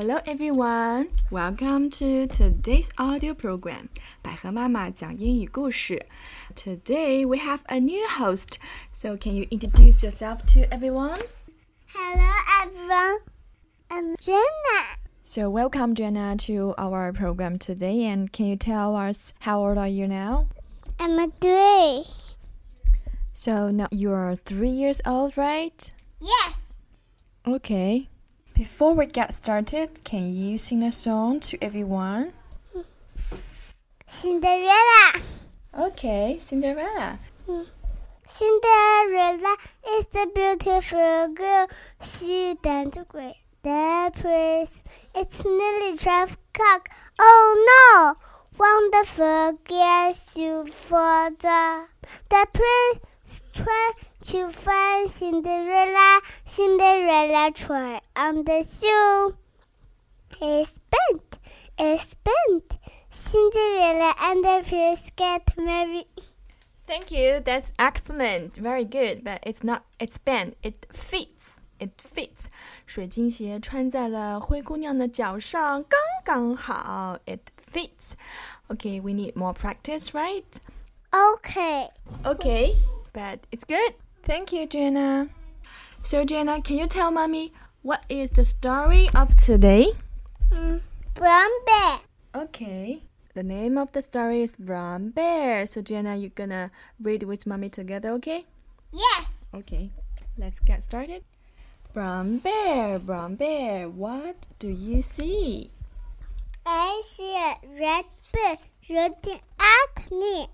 Hello everyone, welcome to today's audio program. 百合妈妈讲英语故事. Today we have a new host. So can you introduce yourself to everyone? Hello everyone, I'm Jenna. So welcome Jenna to our program today and can you tell us how old are you now? I'm a three. So now you are 3 years old, right? Yes. Okay. Before we get started, can you sing a song to everyone? Cinderella. Okay, Cinderella. Cinderella is the beautiful girl. She danced with the prince. It's nearly twelve o'clock. Oh no! Wonderful guess you for the the prince try to find Cinderella. Cinderella try on the shoe. It's bent. It's bent. Cinderella and the prince get married. Thank you. That's excellent. Very good. But it's not. It's bent. It fits. It fits. 水晶鞋穿在了灰姑娘的脚上，刚刚好。It fits. Okay, we need more practice, right? Okay. Okay, but it's good. Thank you, Jenna. So, Jenna, can you tell mommy what is the story of today? Mm, brown bear. Okay. The name of the story is Brown Bear. So, Jenna, you're gonna read with mommy together, okay? Yes. Okay. Let's get started. Brown Bear, Brown Bear, what do you see? I see a red bird looking at me.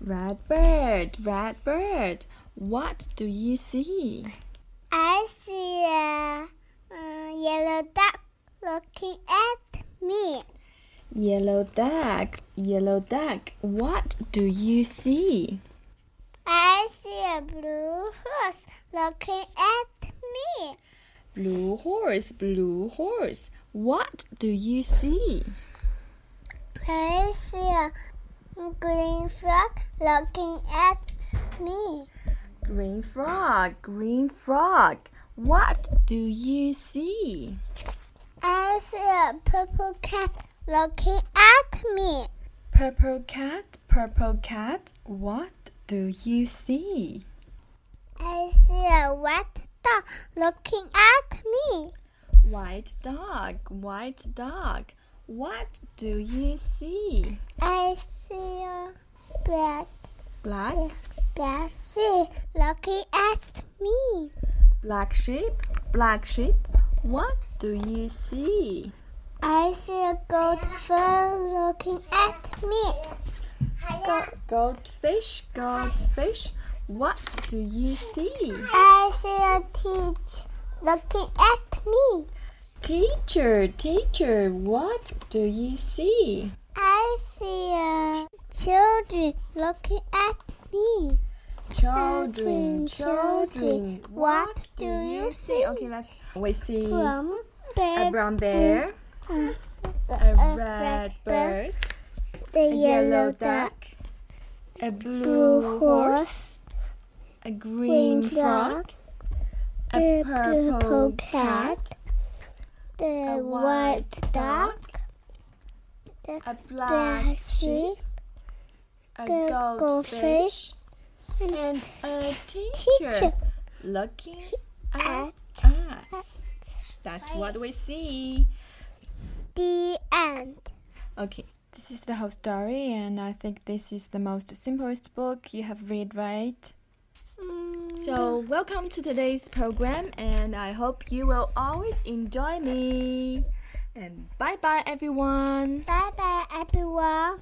Red bird, red bird, what do you see? I see a yellow duck looking at me. Yellow duck, yellow duck, what do you see? I see a blue horse looking at me. Blue horse, blue horse, what do you see? I see a green frog looking at me. Green frog, green frog, what do you see? I see a purple cat looking at me. Purple cat, purple cat, what do you see? I see a white dog looking at me. White dog, white dog, what do you see? I see a black, Black, black sheep looking at me. Black sheep, black sheep, what do you see? I see a goldfish looking at me. Go- Goldfish, goldfish, what do you see? I see a teacher looking at me. Teacher, teacher, what do you see? I see a children looking at me. Children, Children, children, what do you see? Okay, let's. We see From a brown bear, a a red bird, the a yellow yellow duck, duck, a blue blue horse, horse, a green green frog, a the purple purple cat, cat, the a white white duck, dog, the a black black sheep, sheep, a goldfish, goldfish, and a teacher teacher looking at at us. That's what we see. the end. Okay, this is the whole story, and I think this is the most simplest book you have read, right? Mm, So, welcome to today's program, and I hope you will always enjoy me. And bye bye, everyone. bye bye, everyone.